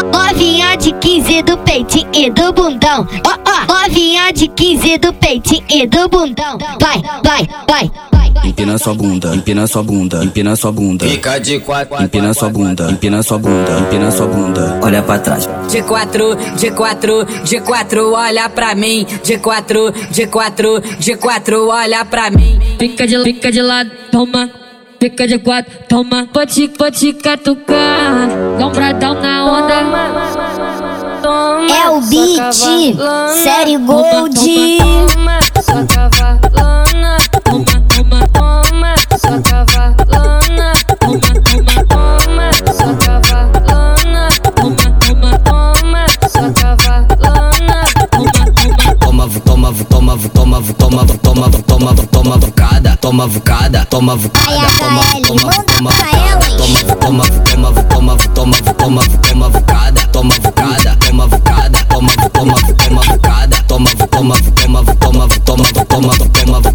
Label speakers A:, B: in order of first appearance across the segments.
A: Novinha de 15 do peitinho e do bundão. Ó, ó, novinha de 15 do peitinho e do bundão. Vai, vai, vai.
B: Empina sua bunda, empina sua bunda, empina sua bunda.
C: Fica de quatro,
B: Empina sua bunda, empina sua bunda, empina sua bunda.
D: Olha pra trás.
E: De quatro, de quatro, de quatro, olha pra mim. De quatro, de quatro, de quatro, olha pra mim.
F: Fica de, fica de lado, toma. Fica de quatro, toma. Vou te, vou te catucar. Lombradão na onda.
A: É o beat, série Gold.
F: Toma, Toma,
D: vucada, toma, vucada. Toma, toma, toma. Toma, toma, toma, toma, toma, toma, toma, vucada. Toma, vucada, toma, vucada. Toma, toma, toma, vucada. Toma, toma, toma, toma, toma, vu, toma, vu, toma, vucada. Toma,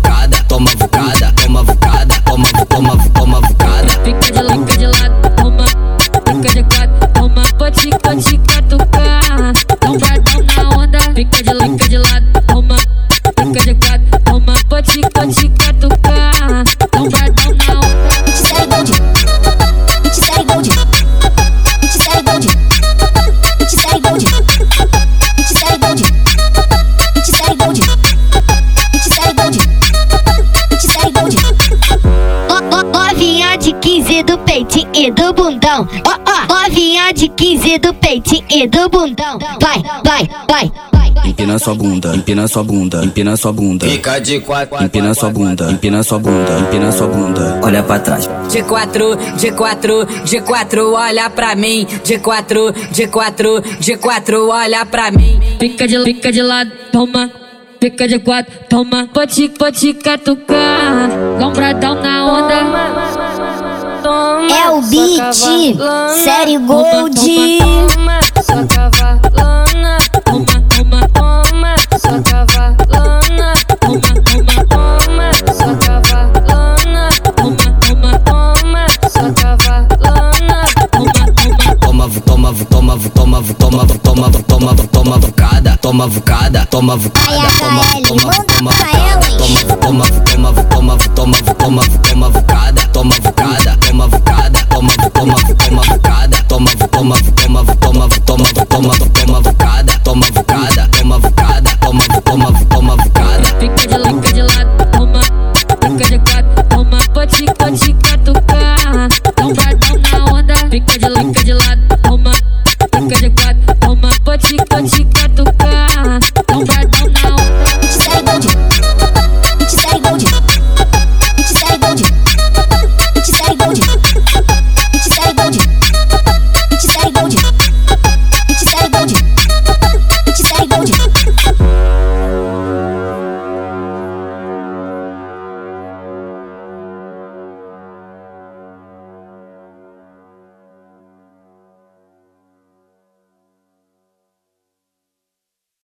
F: de
A: 15 do peitinho e do bundão. Ó, ó, novinha de 15 do peitinho e do bundão. Vai, vai, vai.
B: Empina sua bunda, empina sua bunda, empina sua bunda.
C: fica de quatro,
B: Empina sua bunda, empina sua bunda, empina sua bunda.
D: Olha pra trás.
E: De quatro, de quatro, de quatro, olha pra mim. De quatro, de quatro, de quatro, olha pra mim.
F: Fica de, fica de lado, toma. Fica de quatro, toma. Vou te catucar. Lombradão na onda.
A: É o beat, série Gold.
F: Toma, toma, toma, toma,
D: Toma, vu, toma, vu, toma, vu, toma, vu, toma, vu, toma, vu, toma, vu, toma, vucada. Toma, vucada, toma, vucada. Toma, vu, toma, vu, toma, vucada. Toma, vu, toma, vu, toma, vu, toma, vu, toma, vu, toma, vu, toma, vucada. Toma, vucada, toma, vucada. Toma, vu, toma, vu, toma, vucada. Toma, vu, toma, vu, toma, uma tipo, bocada